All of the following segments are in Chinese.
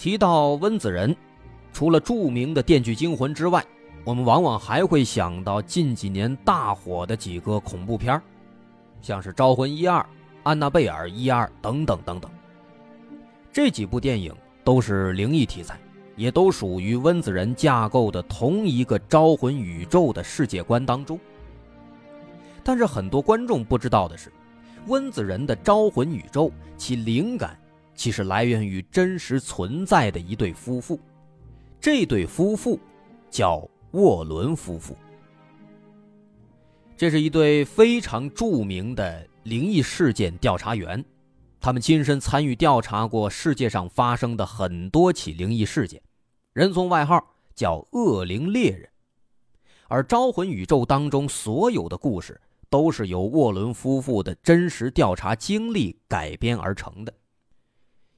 提到温子仁，除了著名的《电锯惊魂》之外，我们往往还会想到近几年大火的几个恐怖片像是《招魂一二》《安娜贝尔一二》等等等等。这几部电影都是灵异题材，也都属于温子仁架构的同一个招魂宇宙的世界观当中。但是很多观众不知道的是，温子仁的招魂宇宙其灵感其实来源于真实存在的一对夫妇，这对夫妇叫沃伦夫妇。这是一对非常著名的灵异事件调查员，他们亲身参与调查过世界上发生的很多起灵异事件，人送外号叫“恶灵猎人”，而招魂宇宙当中所有的故事。都是由沃伦夫妇的真实调查经历改编而成的，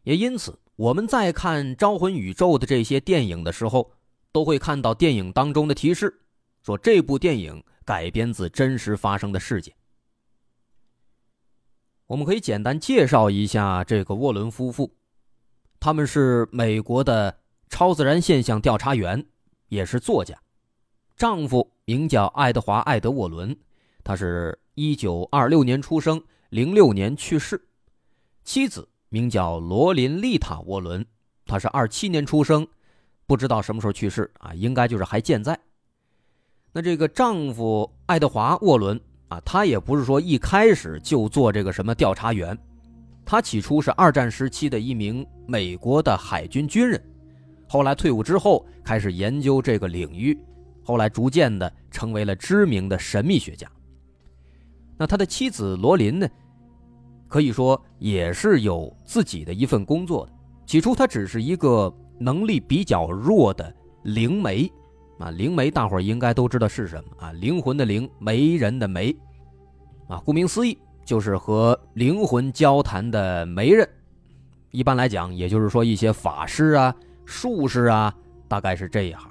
也因此，我们在看《招魂宇宙》的这些电影的时候，都会看到电影当中的提示，说这部电影改编自真实发生的事件。我们可以简单介绍一下这个沃伦夫妇，他们是美国的超自然现象调查员，也是作家，丈夫名叫爱德华·爱德沃伦。他是一九二六年出生，零六年去世。妻子名叫罗琳丽塔·沃伦，她是二七年出生，不知道什么时候去世啊，应该就是还健在。那这个丈夫爱德华·沃伦啊，他也不是说一开始就做这个什么调查员，他起初是二战时期的一名美国的海军军人，后来退伍之后开始研究这个领域，后来逐渐的成为了知名的神秘学家。那他的妻子罗琳呢？可以说也是有自己的一份工作的。起初，他只是一个能力比较弱的灵媒，啊，灵媒大伙儿应该都知道是什么啊？灵魂的灵，媒人的媒，啊，顾名思义，就是和灵魂交谈的媒人。一般来讲，也就是说一些法师啊、术士啊，大概是这一行。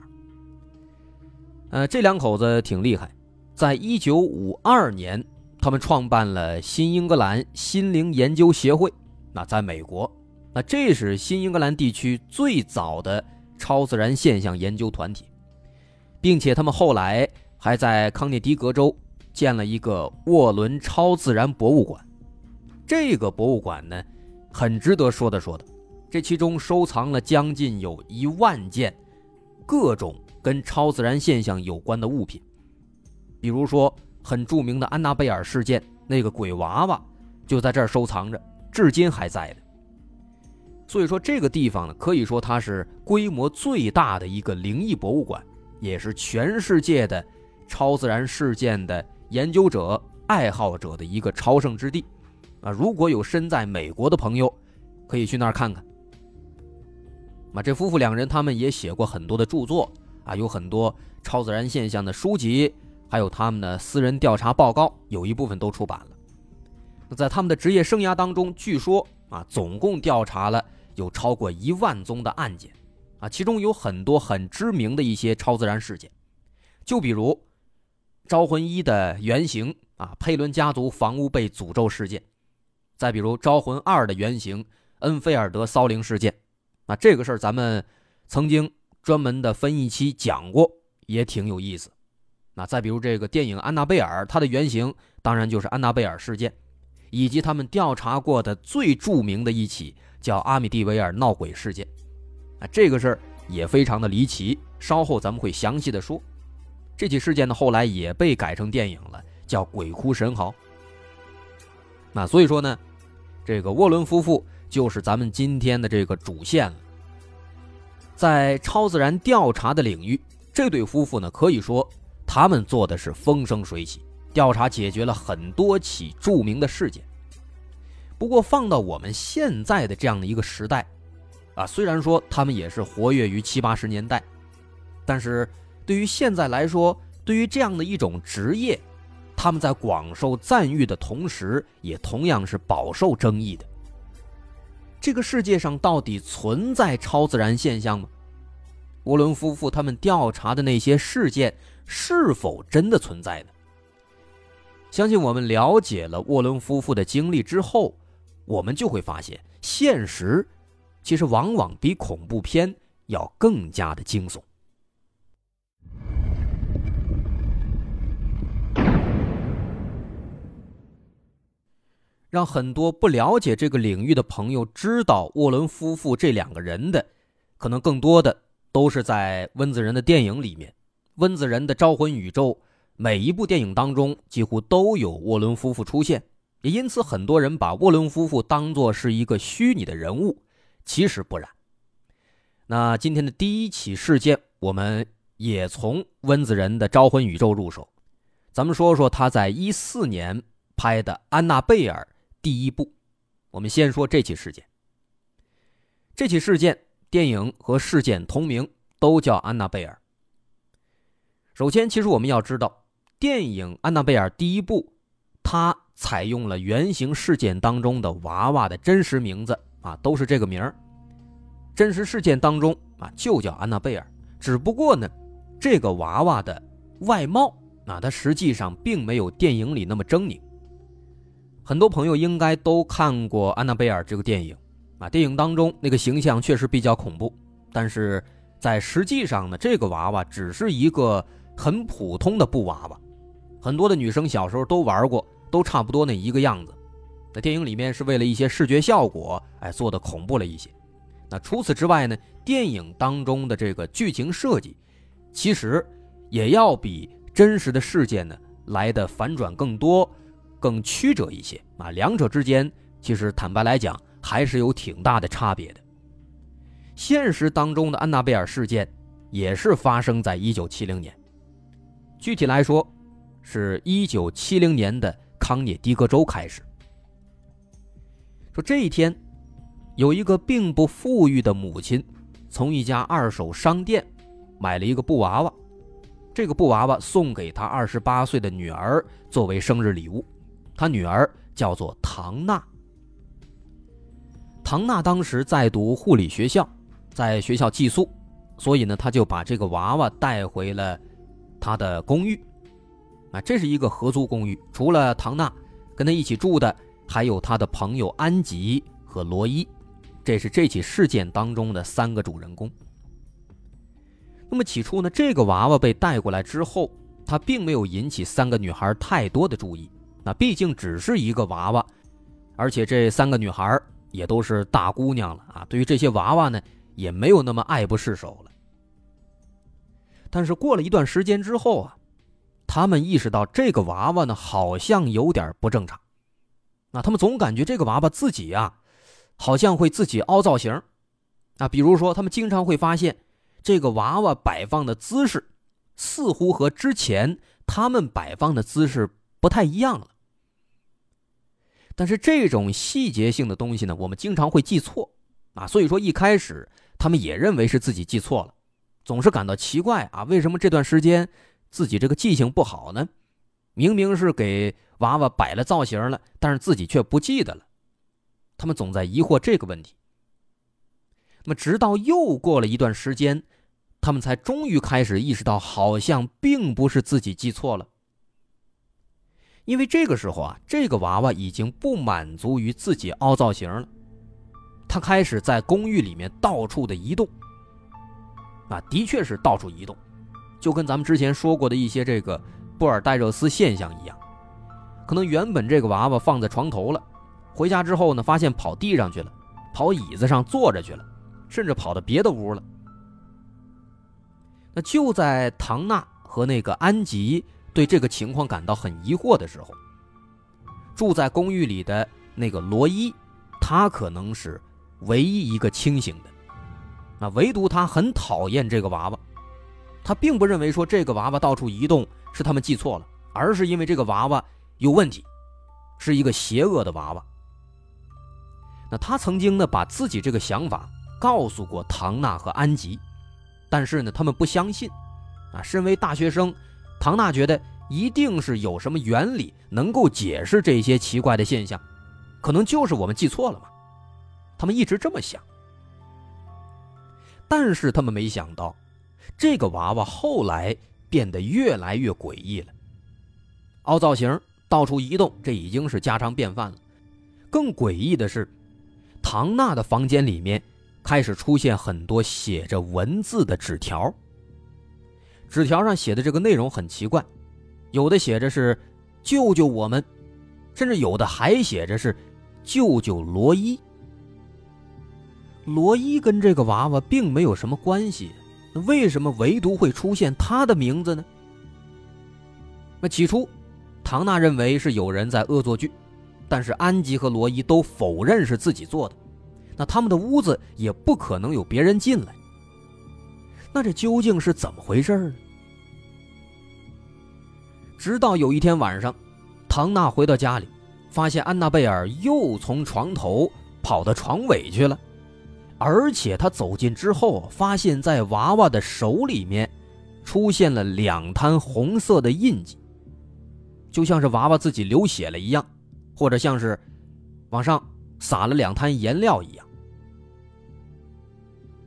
呃，这两口子挺厉害，在一九五二年。他们创办了新英格兰心灵研究协会，那在美国，那这是新英格兰地区最早的超自然现象研究团体，并且他们后来还在康涅狄格州建了一个沃伦超自然博物馆。这个博物馆呢，很值得说的说的，这其中收藏了将近有一万件各种跟超自然现象有关的物品，比如说。很著名的安娜贝尔事件，那个鬼娃娃就在这儿收藏着，至今还在的。所以说，这个地方呢，可以说它是规模最大的一个灵异博物馆，也是全世界的超自然事件的研究者、爱好者的一个朝圣之地。啊，如果有身在美国的朋友，可以去那儿看看。那，这夫妇两人他们也写过很多的著作啊，有很多超自然现象的书籍。还有他们的私人调查报告，有一部分都出版了。那在他们的职业生涯当中，据说啊，总共调查了有超过一万宗的案件，啊，其中有很多很知名的一些超自然事件，就比如招魂一的原型啊，佩伦家族房屋被诅咒事件，再比如招魂二的原型恩菲尔德骚灵事件，啊，这个事儿咱们曾经专门的分一期讲过，也挺有意思。那再比如这个电影《安娜贝尔》，它的原型当然就是安娜贝尔事件，以及他们调查过的最著名的一起叫阿米蒂维尔闹鬼事件。啊，这个事儿也非常的离奇，稍后咱们会详细的说。这起事件呢，后来也被改成电影了，叫《鬼哭神嚎》。那所以说呢，这个沃伦夫妇就是咱们今天的这个主线了。在超自然调查的领域，这对夫妇呢，可以说。他们做的是风生水起，调查解决了很多起著名的事件。不过放到我们现在的这样的一个时代，啊，虽然说他们也是活跃于七八十年代，但是对于现在来说，对于这样的一种职业，他们在广受赞誉的同时，也同样是饱受争议的。这个世界上到底存在超自然现象吗？沃伦夫妇他们调查的那些事件是否真的存在呢？相信我们了解了沃伦夫妇的经历之后，我们就会发现，现实其实往往比恐怖片要更加的惊悚。让很多不了解这个领域的朋友知道沃伦夫妇这两个人的，可能更多的都是在温子仁的电影里面。温子仁的《招魂宇宙》每一部电影当中几乎都有沃伦夫妇出现，也因此很多人把沃伦夫妇当作是一个虚拟的人物，其实不然。那今天的第一起事件，我们也从温子仁的《招魂宇宙》入手，咱们说说他在一四年拍的《安娜贝尔》。第一部，我们先说这起事件。这起事件，电影和事件同名，都叫《安娜贝尔》。首先，其实我们要知道，电影《安娜贝尔》第一部，它采用了原型事件当中的娃娃的真实名字啊，都是这个名儿。真实事件当中啊，就叫安娜贝尔，只不过呢，这个娃娃的外貌啊，它实际上并没有电影里那么狰狞。很多朋友应该都看过《安娜贝尔》这个电影，啊，电影当中那个形象确实比较恐怖，但是在实际上呢，这个娃娃只是一个很普通的布娃娃，很多的女生小时候都玩过，都差不多那一个样子。那电影里面是为了一些视觉效果，哎，做的恐怖了一些。那除此之外呢，电影当中的这个剧情设计，其实也要比真实的事件呢来的反转更多。更曲折一些啊，两者之间其实坦白来讲还是有挺大的差别的。现实当中的安娜贝尔事件也是发生在一九七零年，具体来说是一九七零年的康涅狄格州开始。说这一天，有一个并不富裕的母亲从一家二手商店买了一个布娃娃，这个布娃娃送给她二十八岁的女儿作为生日礼物。她女儿叫做唐娜。唐娜当时在读护理学校，在学校寄宿，所以呢，她就把这个娃娃带回了他的公寓。啊，这是一个合租公寓，除了唐娜，跟他一起住的还有他的朋友安吉和罗伊，这是这起事件当中的三个主人公。那么起初呢，这个娃娃被带过来之后，他并没有引起三个女孩太多的注意。那毕竟只是一个娃娃，而且这三个女孩也都是大姑娘了啊，对于这些娃娃呢，也没有那么爱不释手了。但是过了一段时间之后啊，他们意识到这个娃娃呢，好像有点不正常。那他们总感觉这个娃娃自己啊，好像会自己凹造型啊，比如说他们经常会发现，这个娃娃摆放的姿势，似乎和之前他们摆放的姿势不太一样了。但是这种细节性的东西呢，我们经常会记错，啊，所以说一开始他们也认为是自己记错了，总是感到奇怪啊，为什么这段时间自己这个记性不好呢？明明是给娃娃摆了造型了，但是自己却不记得了，他们总在疑惑这个问题。那么直到又过了一段时间，他们才终于开始意识到，好像并不是自己记错了。因为这个时候啊，这个娃娃已经不满足于自己凹造型了，他开始在公寓里面到处的移动。啊，的确是到处移动，就跟咱们之前说过的一些这个布尔代热斯现象一样。可能原本这个娃娃放在床头了，回家之后呢，发现跑地上去了，跑椅子上坐着去了，甚至跑到别的屋了。那就在唐娜和那个安吉。对这个情况感到很疑惑的时候，住在公寓里的那个罗伊，他可能是唯一一个清醒的。那唯独他很讨厌这个娃娃，他并不认为说这个娃娃到处移动是他们记错了，而是因为这个娃娃有问题，是一个邪恶的娃娃。那他曾经呢把自己这个想法告诉过唐娜和安吉，但是呢，他们不相信。啊，身为大学生，唐娜觉得一定是有什么原理能够解释这些奇怪的现象，可能就是我们记错了嘛。他们一直这么想，但是他们没想到，这个娃娃后来变得越来越诡异了。凹造型，到处移动，这已经是家常便饭了。更诡异的是，唐娜的房间里面开始出现很多写着文字的纸条。纸条上写的这个内容很奇怪，有的写着是“救救我们”，甚至有的还写着是“救救罗伊”。罗伊跟这个娃娃并没有什么关系，为什么唯独会出现他的名字呢？那起初。唐娜认为是有人在恶作剧，但是安吉和罗伊都否认是自己做的。那他们的屋子也不可能有别人进来。那这究竟是怎么回事呢？直到有一天晚上，唐娜回到家里，发现安娜贝尔又从床头跑到床尾去了，而且他走近之后，发现在娃娃的手里面出现了两滩红色的印记。就像是娃娃自己流血了一样，或者像是往上撒了两滩颜料一样。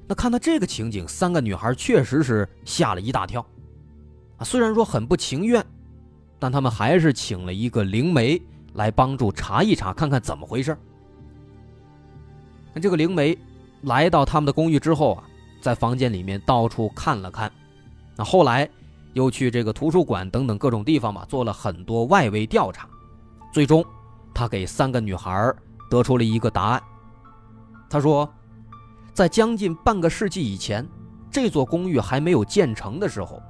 那看到这个情景，三个女孩确实是吓了一大跳。啊，虽然说很不情愿，但他们还是请了一个灵媒来帮助查一查，看看怎么回事。那这个灵媒来到他们的公寓之后啊，在房间里面到处看了看。那后来。又去这个图书馆等等各种地方吧，做了很多外围调查，最终，他给三个女孩得出了一个答案。他说，在将近半个世纪以前，这座公寓还没有建成的时候，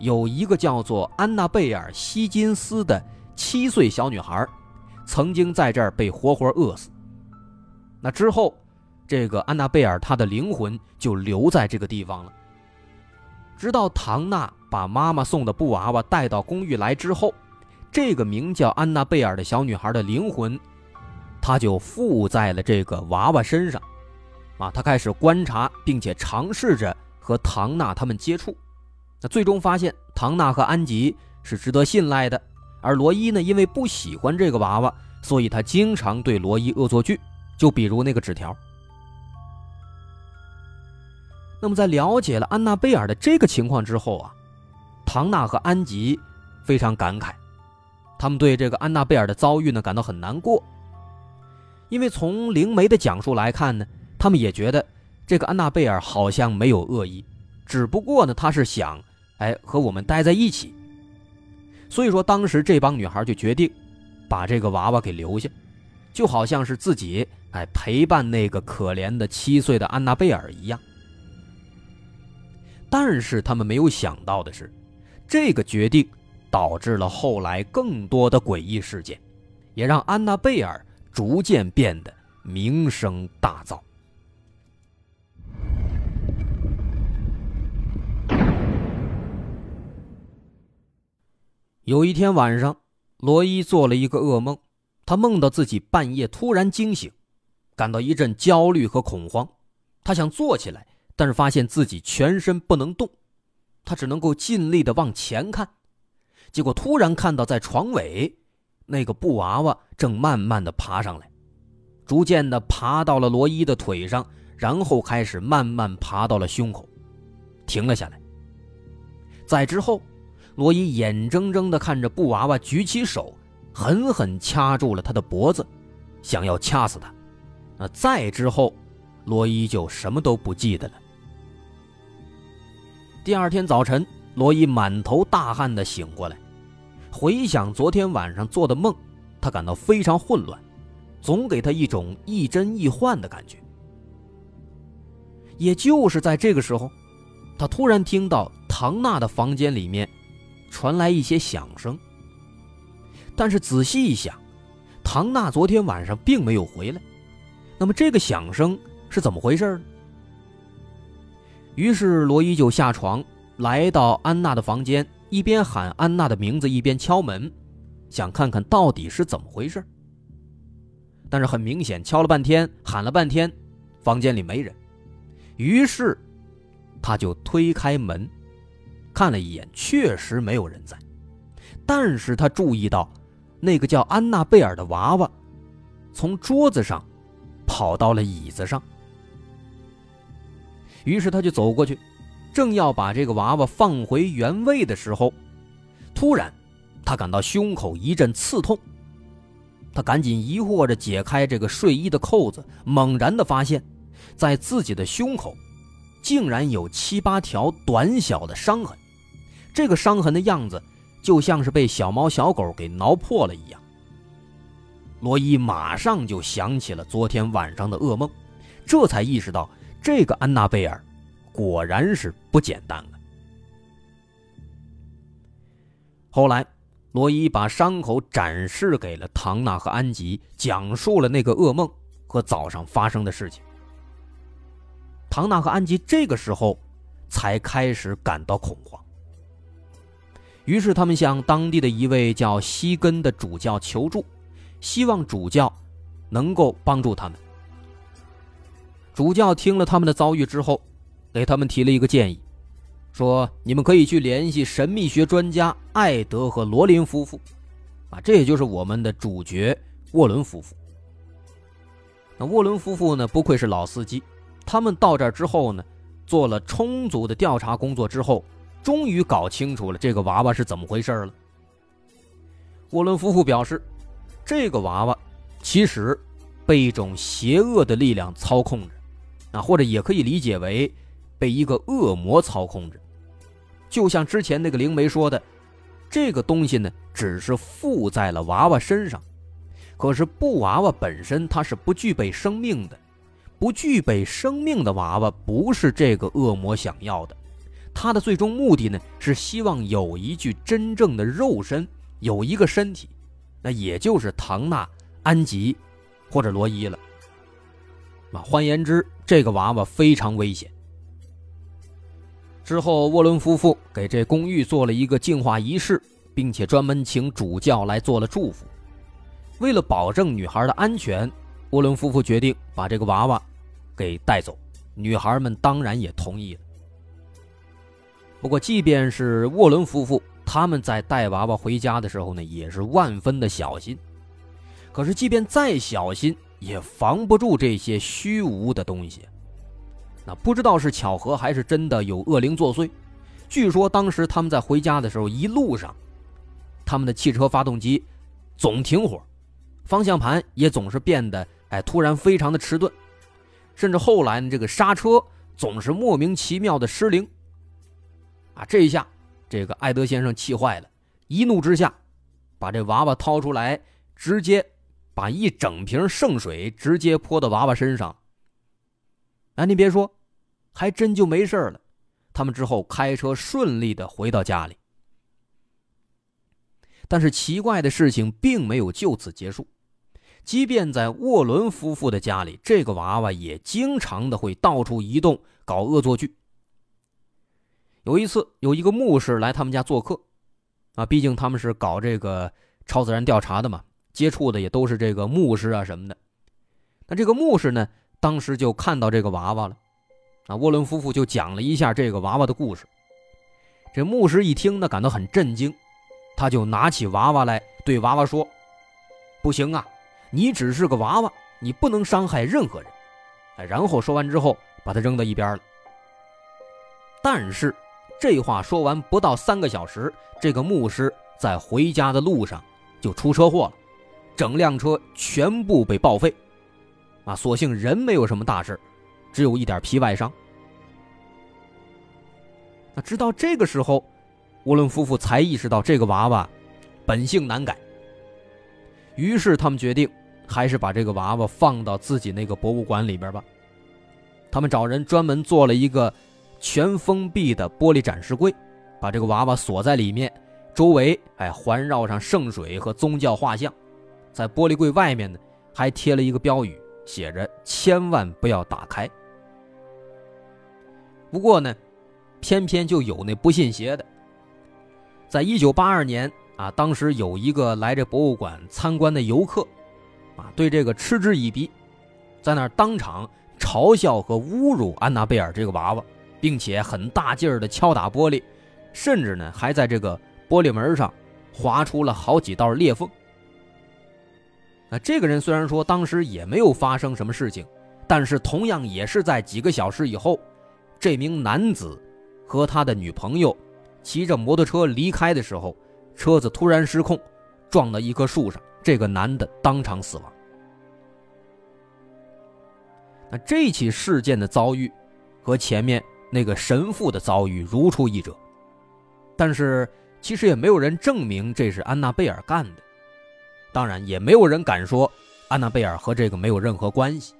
有一个叫做安娜贝尔·希金斯的七岁小女孩，曾经在这儿被活活饿死。那之后，这个安娜贝尔她的灵魂就留在这个地方了。直到唐娜把妈妈送的布娃娃带到公寓来之后，这个名叫安娜贝尔的小女孩的灵魂，她就附在了这个娃娃身上。啊，她开始观察，并且尝试着和唐娜他们接触。那最终发现，唐娜和安吉是值得信赖的，而罗伊呢，因为不喜欢这个娃娃，所以他经常对罗伊恶作剧。就比如那个纸条。那么，在了解了安娜贝尔的这个情况之后啊，唐娜和安吉非常感慨，他们对这个安娜贝尔的遭遇呢感到很难过。因为从灵媒的讲述来看呢，他们也觉得这个安娜贝尔好像没有恶意，只不过呢，他是想哎和我们待在一起。所以说，当时这帮女孩就决定把这个娃娃给留下，就好像是自己哎陪伴那个可怜的七岁的安娜贝尔一样。但是他们没有想到的是，这个决定导致了后来更多的诡异事件，也让安娜贝尔逐渐变得名声大噪。有一天晚上，罗伊做了一个噩梦，他梦到自己半夜突然惊醒，感到一阵焦虑和恐慌，他想坐起来。但是发现自己全身不能动，他只能够尽力的往前看，结果突然看到在床尾，那个布娃娃正慢慢的爬上来，逐渐的爬到了罗伊的腿上，然后开始慢慢爬到了胸口，停了下来。在之后，罗伊眼睁睁的看着布娃娃举起手，狠狠掐住了他的脖子，想要掐死他。那再之后，罗伊就什么都不记得了。第二天早晨，罗伊满头大汗的醒过来，回想昨天晚上做的梦，他感到非常混乱，总给他一种亦真亦幻的感觉。也就是在这个时候，他突然听到唐娜的房间里面传来一些响声。但是仔细一想，唐娜昨天晚上并没有回来，那么这个响声是怎么回事呢？于是罗伊就下床，来到安娜的房间，一边喊安娜的名字，一边敲门，想看看到底是怎么回事。但是很明显，敲了半天，喊了半天，房间里没人。于是，他就推开门，看了一眼，确实没有人在。但是他注意到，那个叫安娜贝尔的娃娃，从桌子上跑到了椅子上。于是他就走过去，正要把这个娃娃放回原位的时候，突然，他感到胸口一阵刺痛。他赶紧疑惑着解开这个睡衣的扣子，猛然的发现，在自己的胸口，竟然有七八条短小的伤痕。这个伤痕的样子，就像是被小猫小狗给挠破了一样。罗伊马上就想起了昨天晚上的噩梦，这才意识到这个安娜贝尔，果然是不简单了。后来。罗伊把伤口展示给了唐娜和安吉，讲述了那个噩梦和早上发生的事情。唐娜和安吉这个时候才开始感到恐慌，于是他们向当地的一位叫西根的主教求助，希望主教能够帮助他们。主教听了他们的遭遇之后，给他们提了一个建议。说：“你们可以去联系神秘学专家艾德和罗琳夫妇，啊，这也就是我们的主角沃伦夫妇。那沃伦夫妇呢，不愧是老司机，他们到这儿之后呢，做了充足的调查工作之后，终于搞清楚了这个娃娃是怎么回事了。沃伦夫妇表示，这个娃娃其实被一种邪恶的力量操控着，啊，或者也可以理解为被一个恶魔操控着。”就像之前那个灵媒说的，这个东西呢，只是附在了娃娃身上，可是布娃娃本身它是不具备生命的，不具备生命的娃娃不是这个恶魔想要的，他的最终目的呢是希望有一具真正的肉身，有一个身体，那也就是唐纳、安吉或者罗伊了。啊，换言之，这个娃娃非常危险。之后，沃伦夫妇给这公寓做了一个净化仪式，并且专门请主教来做了祝福。为了保证女孩的安全，沃伦夫妇决定把这个娃娃给带走。女孩们当然也同意了。不过，即便是沃伦夫妇，他们在带娃娃回家的时候呢，也是万分的小心。可是，即便再小心，也防不住这些虚无的东西。那不知道是巧合还是真的有恶灵作祟。据说当时他们在回家的时候，一路上，他们的汽车发动机总停火，方向盘也总是变得哎突然非常的迟钝，甚至后来呢这个刹车总是莫名其妙的失灵。啊，这一下这个艾德先生气坏了，一怒之下把这娃娃掏出来，直接把一整瓶圣水直接泼到娃娃身上。哎，你别说，还真就没事了。他们之后开车顺利的回到家里。但是奇怪的事情并没有就此结束，即便在沃伦夫妇的家里，这个娃娃也经常的会到处移动，搞恶作剧。有一次，有一个牧师来他们家做客，啊，毕竟他们是搞这个超自然调查的嘛，接触的也都是这个牧师啊什么的。那这个牧师呢？当时就看到这个娃娃了，啊，沃伦夫妇就讲了一下这个娃娃的故事。这牧师一听呢，感到很震惊，他就拿起娃娃来对娃娃说：“不行啊，你只是个娃娃，你不能伤害任何人。”哎，然后说完之后，把它扔到一边了。但是这话说完不到三个小时，这个牧师在回家的路上就出车祸了，整辆车全部被报废。啊，所幸人没有什么大事，只有一点皮外伤。那直到这个时候，沃伦夫妇才意识到这个娃娃本性难改。于是他们决定，还是把这个娃娃放到自己那个博物馆里边吧。他们找人专门做了一个全封闭的玻璃展示柜，把这个娃娃锁在里面，周围哎环绕上圣水和宗教画像，在玻璃柜外面呢还贴了一个标语。写着千万不要打开。不过呢，偏偏就有那不信邪的。在一九八二年啊，当时有一个来这博物馆参观的游客，啊，对这个嗤之以鼻，在那当场嘲笑和侮辱安娜贝尔这个娃娃，并且很大劲儿的敲打玻璃，甚至呢还在这个玻璃门上划出了好几道裂缝。那这个人虽然说当时也没有发生什么事情，但是同样也是在几个小时以后，这名男子和他的女朋友骑着摩托车离开的时候，车子突然失控，撞到一棵树上，这个男的当场死亡。那这起事件的遭遇，和前面那个神父的遭遇如出一辙，但是其实也没有人证明这是安娜贝尔干的。当然，也没有人敢说安娜贝尔和这个没有任何关系。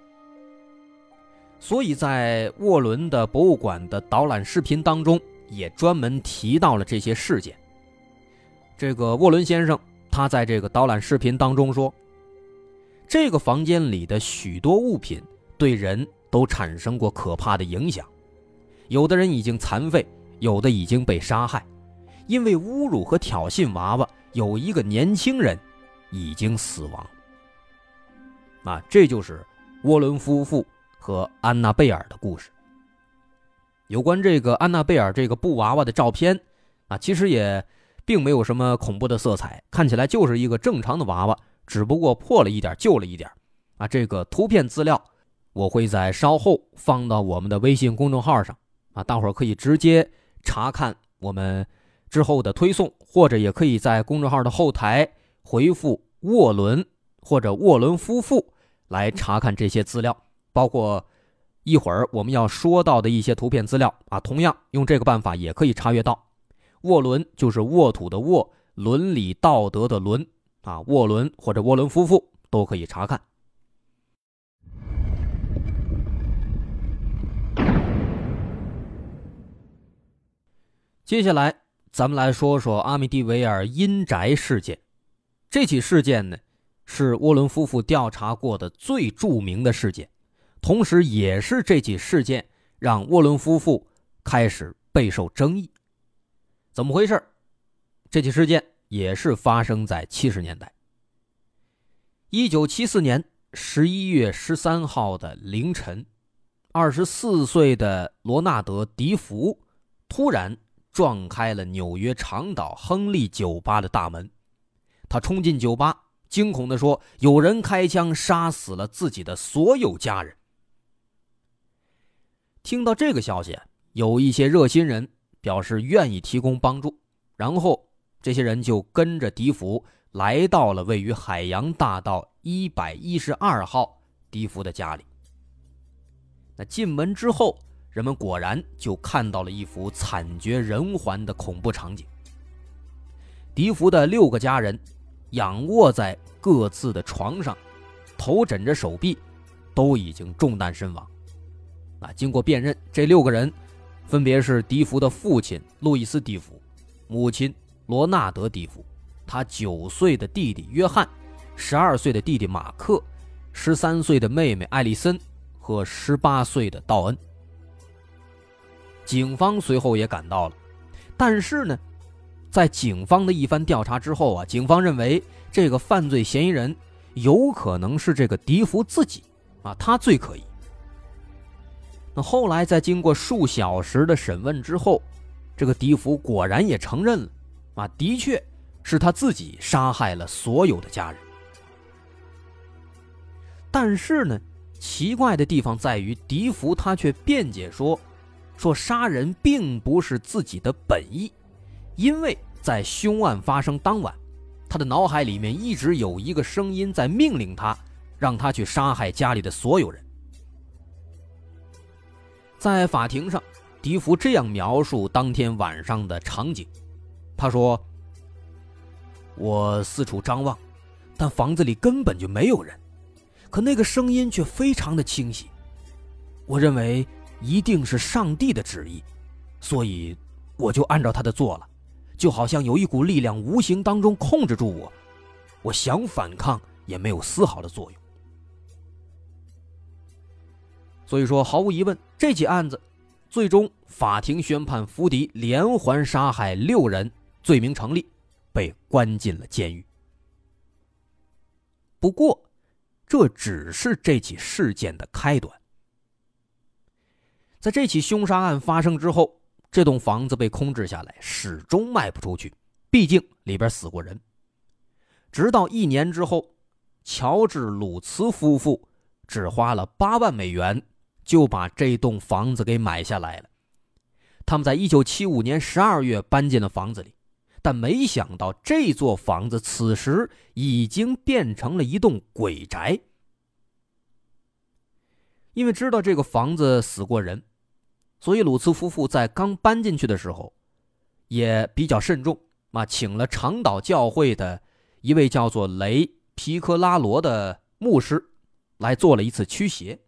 所以在沃伦的博物馆的导览视频当中，也专门提到了这些事件。这个沃伦先生他在这个导览视频当中说，这个房间里的许多物品对人都产生过可怕的影响，有的人已经残废，有的已经被杀害，因为侮辱和挑衅娃娃，有一个年轻人。已经死亡。啊，这就是沃伦夫妇和安娜贝尔的故事。有关这个安娜贝尔这个布娃娃的照片，啊，其实也并没有什么恐怖的色彩，看起来就是一个正常的娃娃，只不过破了一点，旧了一点。啊，这个图片资料我会在稍后放到我们的微信公众号上，啊，大伙儿可以直接查看我们之后的推送，或者也可以在公众号的后台。回复沃伦或者沃伦夫妇来查看这些资料，包括一会儿我们要说到的一些图片资料啊。同样用这个办法也可以查阅到。沃伦就是沃土的沃，伦理道德的伦啊。沃伦或者沃伦夫妇都可以查看。接下来咱们来说说阿米蒂维尔阴宅事件。这起事件呢，是沃伦夫妇调查过的最著名的事件，同时也是这起事件让沃伦夫妇开始备受争议。怎么回事？这起事件也是发生在七十年代。一九七四年十一月十三号的凌晨，二十四岁的罗纳德·迪福突然撞开了纽约长岛亨利酒吧的大门。他冲进酒吧，惊恐地说：“有人开枪杀死了自己的所有家人。”听到这个消息，有一些热心人表示愿意提供帮助，然后这些人就跟着迪福来到了位于海洋大道一百一十二号迪福的家里。那进门之后，人们果然就看到了一幅惨绝人寰的恐怖场景。迪福的六个家人。仰卧在各自的床上，头枕着手臂，都已经中弹身亡。啊，经过辨认，这六个人分别是迪福的父亲路易斯·迪福，母亲罗纳德·迪福，他九岁的弟弟约翰，十二岁的弟弟马克，十三岁的妹妹艾丽森和十八岁的道恩。警方随后也赶到了，但是呢？在警方的一番调查之后啊，警方认为这个犯罪嫌疑人有可能是这个迪福自己啊，他最可疑。那后来在经过数小时的审问之后，这个迪福果然也承认了啊，的确是他自己杀害了所有的家人。但是呢，奇怪的地方在于，迪福他却辩解说，说杀人并不是自己的本意。因为在凶案发生当晚，他的脑海里面一直有一个声音在命令他，让他去杀害家里的所有人。在法庭上，迪福这样描述当天晚上的场景：他说：“我四处张望，但房子里根本就没有人，可那个声音却非常的清晰。我认为一定是上帝的旨意，所以我就按照他的做了。”就好像有一股力量无形当中控制住我，我想反抗也没有丝毫的作用。所以说，毫无疑问，这起案子最终法庭宣判福迪连环杀害六人，罪名成立，被关进了监狱。不过，这只是这起事件的开端，在这起凶杀案发生之后，这栋房子被空置下来，始终卖不出去，毕竟里边死过人。直到一年之后，乔治·鲁茨夫妇只花了八万美元就把这栋房子给买下来了。他们在一九七五年十二月搬进了房子里，但没想到这座房子此时已经变成了一栋鬼宅。因为知道这个房子死过人，所以鲁茨夫妇在刚搬进去的时候也比较慎重啊，请了长岛教会的一位叫做雷皮克拉罗的牧师来做了一次驱邪。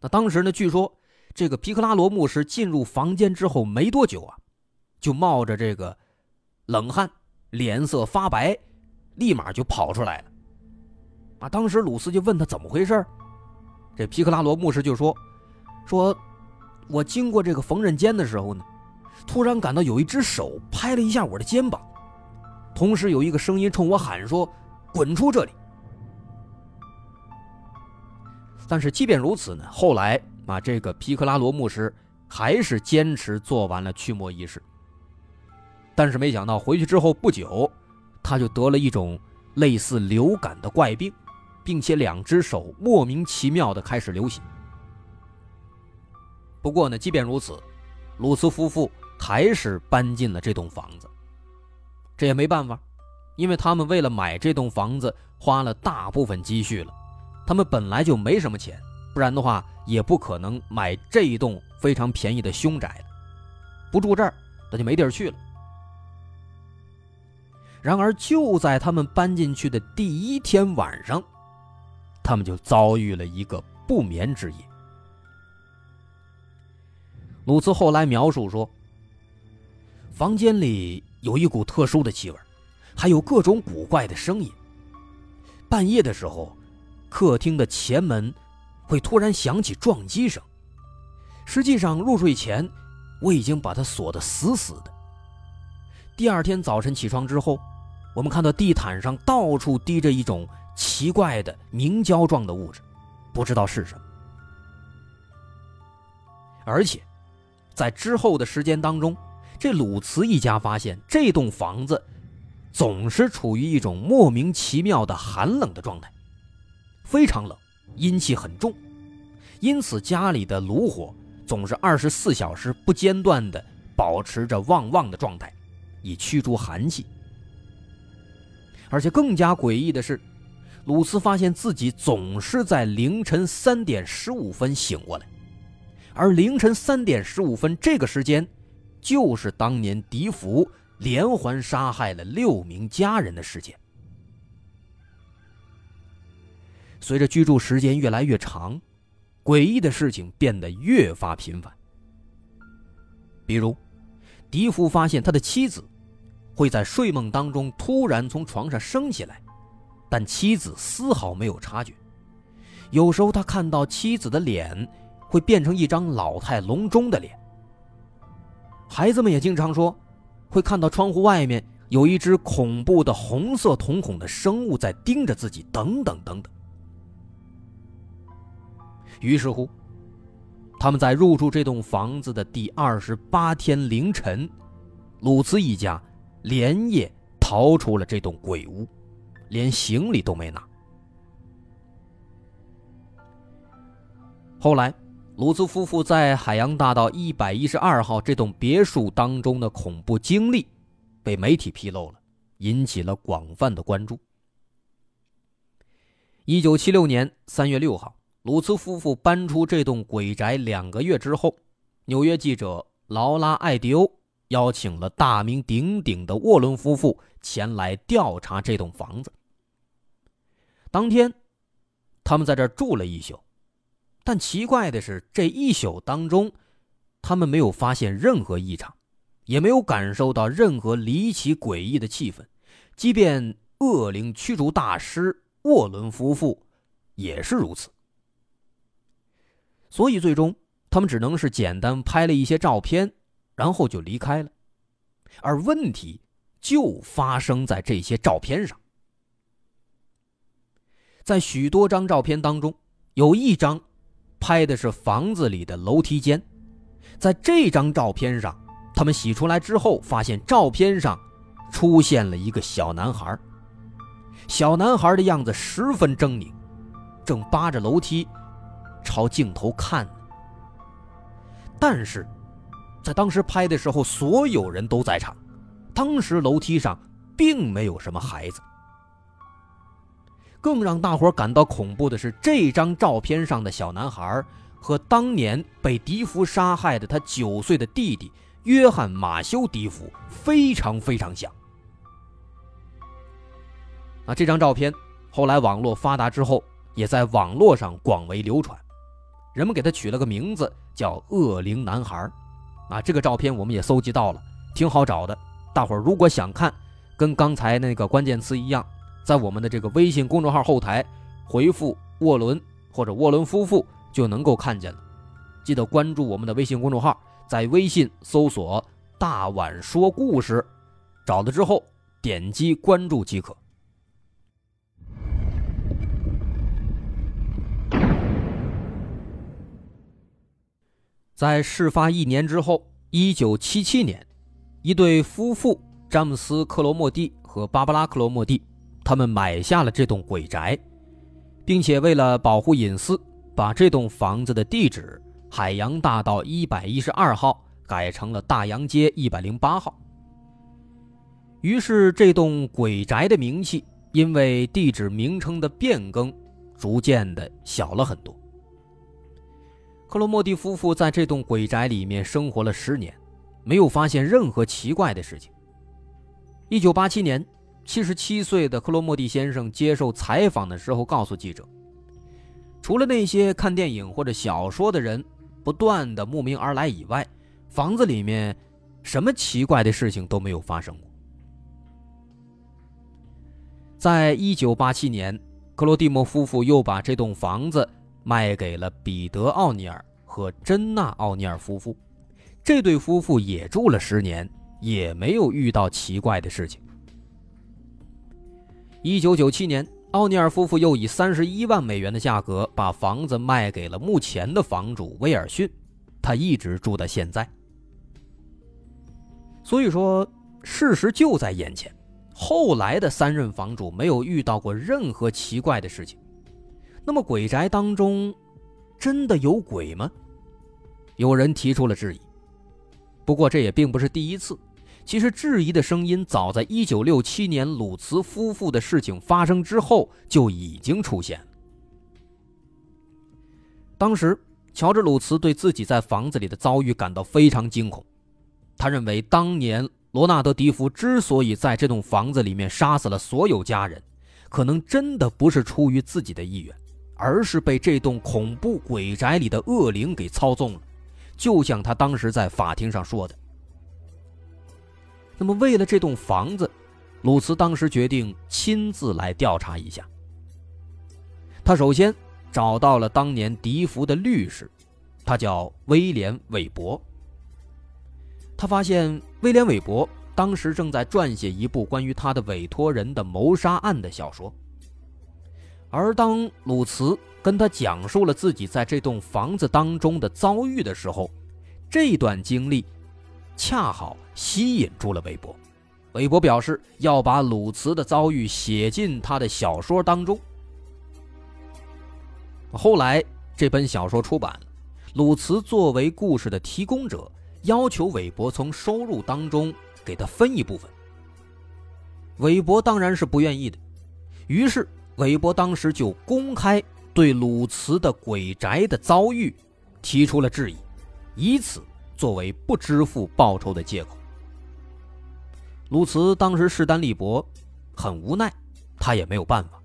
那当时呢，据说。这个皮克拉罗牧师进入房间之后没多久啊，就冒着这个冷汗，脸色发白，立马就跑出来了。啊，当时鲁斯就问他怎么回事这皮克拉罗牧师就说：“说，我经过这个缝纫间的时候呢，突然感到有一只手拍了一下我的肩膀，同时有一个声音冲我喊说：‘滚出这里！’但是即便如此呢，后来。”啊，这个皮克拉罗牧师还是坚持做完了驱魔仪式，但是没想到回去之后不久，他就得了一种类似流感的怪病，并且两只手莫名其妙的开始流血。不过呢，即便如此，鲁斯夫妇还是搬进了这栋房子。这也没办法，因为他们为了买这栋房子花了大部分积蓄了，他们本来就没什么钱。不然的话，也不可能买这一栋非常便宜的凶宅了。不住这儿，那就没地儿去了。然而，就在他们搬进去的第一天晚上，他们就遭遇了一个不眠之夜。鲁茨后来描述说，房间里有一股特殊的气味，还有各种古怪的声音。半夜的时候，客厅的前门。会突然响起撞击声。实际上，入睡前我已经把它锁得死死的。第二天早晨起床之后，我们看到地毯上到处滴着一种奇怪的凝胶状的物质，不知道是什么。而且，在之后的时间当中，这鲁茨一家发现这栋房子总是处于一种莫名其妙的寒冷的状态，非常冷。阴气很重，因此家里的炉火总是二十四小时不间断的保持着旺旺的状态，以驱逐寒气。而且更加诡异的是，鲁斯发现自己总是在凌晨三点十五分醒过来，而凌晨三点十五分这个时间，就是当年狄福连环杀害了六名家人的时间。随着居住时间越来越长，诡异的事情变得越发频繁。比如，迪福发现他的妻子会在睡梦当中突然从床上升起来，但妻子丝毫没有察觉。有时候，他看到妻子的脸会变成一张老态龙钟的脸。孩子们也经常说，会看到窗户外面有一只恐怖的红色瞳孔的生物在盯着自己，等等等等。于是乎，他们在入住这栋房子的第二十八天凌晨，鲁兹一家连夜逃出了这栋鬼屋，连行李都没拿。后来，鲁兹夫妇在海洋大道一百一十二号这栋别墅当中的恐怖经历，被媒体披露了，引起了广泛的关注。一九七六年三月六号。鲁兹夫妇搬出这栋鬼宅两个月之后，纽约记者劳拉·艾迪欧邀请了大名鼎鼎的沃伦夫妇前来调查这栋房子。当天，他们在这住了一宿，但奇怪的是，这一宿当中，他们没有发现任何异常，也没有感受到任何离奇诡异的气氛。即便恶灵驱逐大师沃伦夫妇也是如此。所以，最终他们只能是简单拍了一些照片，然后就离开了。而问题就发生在这些照片上。在许多张照片当中，有一张拍的是房子里的楼梯间。在这张照片上，他们洗出来之后，发现照片上出现了一个小男孩。小男孩的样子十分狰狞，正扒着楼梯朝镜头看。但是，在当时拍的时候，所有人都在场，当时楼梯上并没有什么孩子。更让大伙感到恐怖的是，这张照片上的小男孩。和当年被迪福杀害的他九岁的弟弟约翰·马修·迪福非常非常像。啊，这张照片后来网络发达之后，也在网络上广为流传，人们给他取了个名字叫“恶灵男孩”。啊，这个照片我们也搜集到了，挺好找的。大伙如果想看，跟刚才那个关键词一样，在我们的这个微信公众号后台回复“沃伦”或者“沃伦夫妇”。就能够看见了，记得关注我们的微信公众号，在微信搜索“大碗说故事”，找到之后点击关注即可。在事发一年之后，一九七七年，一对夫妇詹姆斯·克罗莫蒂和芭芭拉·克罗莫蒂，他们买下了这栋鬼宅，并且为了保护隐私。把这栋房子的地址海洋大道一百一十二号改成了大洋街一百零八号。于是，这栋鬼宅的名气因为地址名称的变更，逐渐的小了很多。克罗莫蒂夫妇在这栋鬼宅里面生活了十年，没有发现任何奇怪的事情。一九八七年，七十七岁的克罗莫蒂先生接受采访的时候告诉记者。除了那些看电影或者小说的人不断的慕名而来以外，房子里面什么奇怪的事情都没有发生过。在一九八七年，克罗蒂莫夫妇又把这栋房子卖给了彼得·奥尼尔和珍娜·奥尼尔夫妇，这对夫妇也住了十年，也没有遇到奇怪的事情。一九九七年。奥尼尔夫妇又以三十一万美元的价格把房子卖给了目前的房主威尔逊，他一直住到现在。所以说，事实就在眼前。后来的三任房主没有遇到过任何奇怪的事情。那么，鬼宅当中真的有鬼吗？有人提出了质疑。不过，这也并不是第一次。其实，质疑的声音早在1967年鲁茨夫妇的事情发生之后就已经出现。当时，乔治·鲁茨对自己在房子里的遭遇感到非常惊恐。他认为，当年罗纳德·迪福之所以在这栋房子里面杀死了所有家人，可能真的不是出于自己的意愿，而是被这栋恐怖鬼宅里的恶灵给操纵了。就像他当时在法庭上说的。那么，为了这栋房子，鲁茨当时决定亲自来调查一下。他首先找到了当年迪福的律师，他叫威廉·韦伯。他发现威廉·韦伯当时正在撰写一部关于他的委托人的谋杀案的小说。而当鲁茨跟他讲述了自己在这栋房子当中的遭遇的时候，这段经历。恰好吸引住了韦伯，韦伯表示要把鲁茨的遭遇写进他的小说当中。后来这本小说出版了，鲁茨作为故事的提供者，要求韦伯从收入当中给他分一部分。韦伯当然是不愿意的，于是韦伯当时就公开对鲁茨的鬼宅的遭遇提出了质疑，以此。作为不支付报酬的借口，鲁茨当时势单力薄，很无奈，他也没有办法。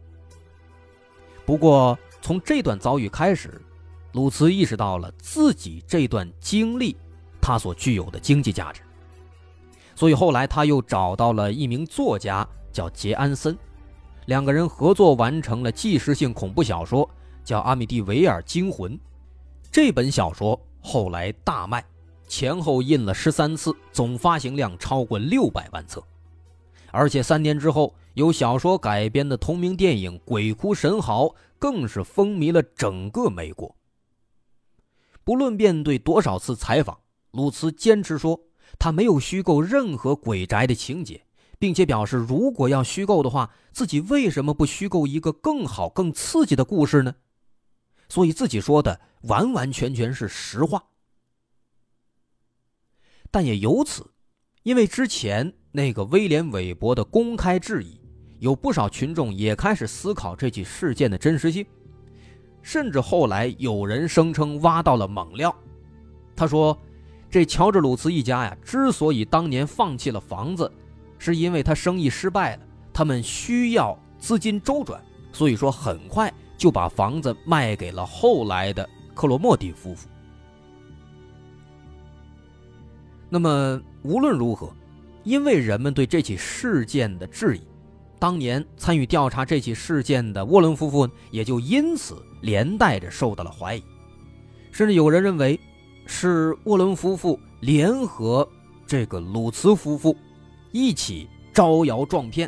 不过从这段遭遇开始，鲁茨意识到了自己这段经历他所具有的经济价值，所以后来他又找到了一名作家叫杰安森，两个人合作完成了纪实性恐怖小说叫《阿米蒂维尔惊魂》，这本小说后来大卖。前后印了十三次，总发行量超过六百万册，而且三年之后，由小说改编的同名电影《鬼哭神嚎》更是风靡了整个美国。不论面对多少次采访，鲁茨坚持说他没有虚构任何鬼宅的情节，并且表示如果要虚构的话，自己为什么不虚构一个更好、更刺激的故事呢？所以自己说的完完全全是实话。但也由此，因为之前那个威廉·韦伯的公开质疑，有不少群众也开始思考这起事件的真实性。甚至后来有人声称挖到了猛料，他说：“这乔治·鲁茨一家呀，之所以当年放弃了房子，是因为他生意失败了，他们需要资金周转，所以说很快就把房子卖给了后来的克罗莫蒂夫妇。”那么无论如何，因为人们对这起事件的质疑。当年参与调查这起事件的沃伦夫妇也就因此连带着受到了怀疑，甚至有人认为是沃伦夫妇联合这个鲁茨夫妇一起招摇撞骗，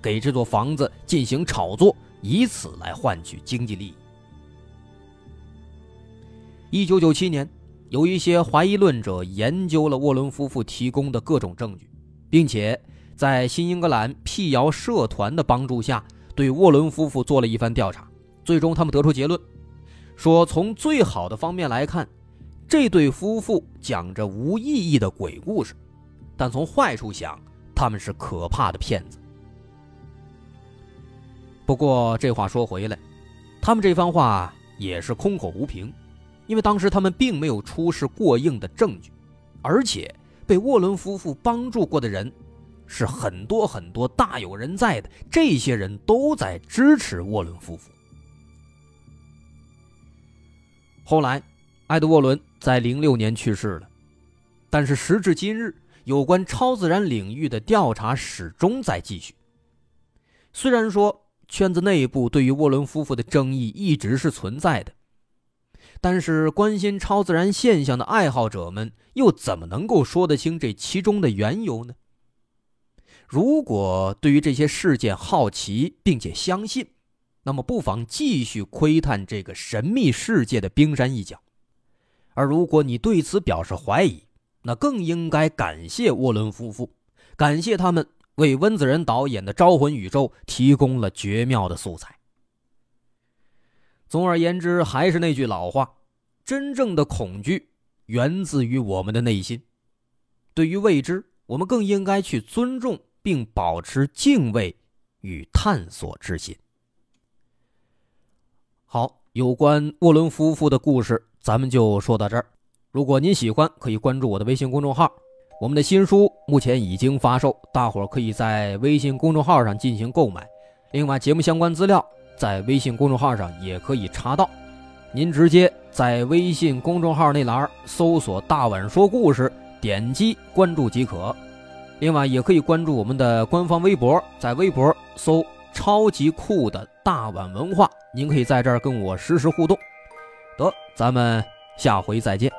给这座房子进行炒作，以此来换取经济利益。一九九七年，有一些怀疑论者研究了沃伦夫妇提供的各种证据，并且。在新英格兰辟谣社团的帮助下，对沃伦夫妇做了一番调查，最终他们得出结论，说从最好的方面来看，这对夫妇讲着无意义的鬼故事，但从坏处想，他们是可怕的骗子。不过这话说回来，他们这番话也是空口无凭，因为当时他们并没有出示过硬的证据，而且被沃伦夫妇帮助过的人。是很多很多大有人在的，这些人都在支持沃伦夫妇。后来，艾德沃伦在零六年去世了，但是时至今日，有关超自然领域的调查始终在继续。虽然说圈子内部对于沃伦夫妇的争议一直是存在的，但是关心超自然现象的爱好者们又怎么能够说得清这其中的缘由呢？如果对于这些事件好奇并且相信，那么不妨继续窥探这个神秘世界的冰山一角；而如果你对此表示怀疑，那更应该感谢沃伦夫妇，感谢他们为温子仁导演的《招魂宇宙》提供了绝妙的素材。总而言之，还是那句老话：真正的恐惧源自于我们的内心。对于未知，我们更应该去尊重。并保持敬畏与探索之心。好，有关沃伦夫妇的故事，咱们就说到这儿。如果您喜欢，可以关注我的微信公众号。我们的新书目前已经发售，大伙儿可以在微信公众号上进行购买。另外，节目相关资料在微信公众号上也可以查到。您直接在微信公众号那栏搜索“大碗说故事”，点击关注即可。另外，也可以关注我们的官方微博，在微博搜“超级酷的大碗文化”，您可以在这儿跟我实时互动。得，咱们下回再见。